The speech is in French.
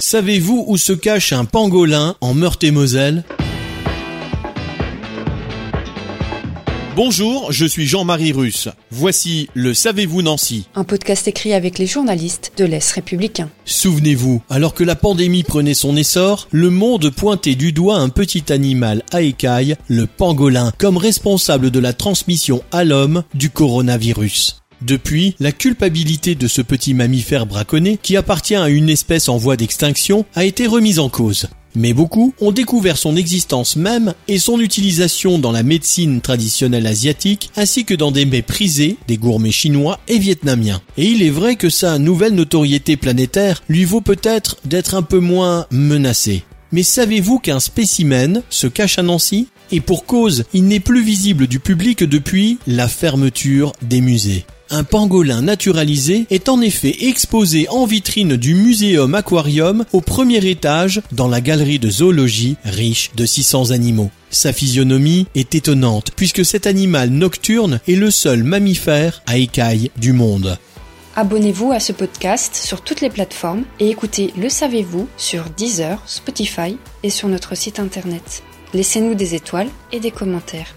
Savez-vous où se cache un pangolin en Meurthe-et-Moselle? Bonjour, je suis Jean-Marie Russe. Voici le Savez-vous Nancy Un podcast écrit avec les journalistes de l'Est républicain. Souvenez-vous, alors que la pandémie prenait son essor, le monde pointait du doigt un petit animal à écailles, le pangolin, comme responsable de la transmission à l'homme du coronavirus. Depuis, la culpabilité de ce petit mammifère braconné, qui appartient à une espèce en voie d'extinction, a été remise en cause. Mais beaucoup ont découvert son existence même et son utilisation dans la médecine traditionnelle asiatique ainsi que dans des mets prisés des gourmets chinois et vietnamiens. Et il est vrai que sa nouvelle notoriété planétaire lui vaut peut-être d'être un peu moins menacé. Mais savez-vous qu'un spécimen se cache à Nancy? Et pour cause, il n'est plus visible du public depuis la fermeture des musées. Un pangolin naturalisé est en effet exposé en vitrine du Muséum Aquarium au premier étage dans la galerie de zoologie riche de 600 animaux. Sa physionomie est étonnante puisque cet animal nocturne est le seul mammifère à écailles du monde. Abonnez-vous à ce podcast sur toutes les plateformes et écoutez Le Savez-vous sur Deezer, Spotify et sur notre site internet. Laissez-nous des étoiles et des commentaires.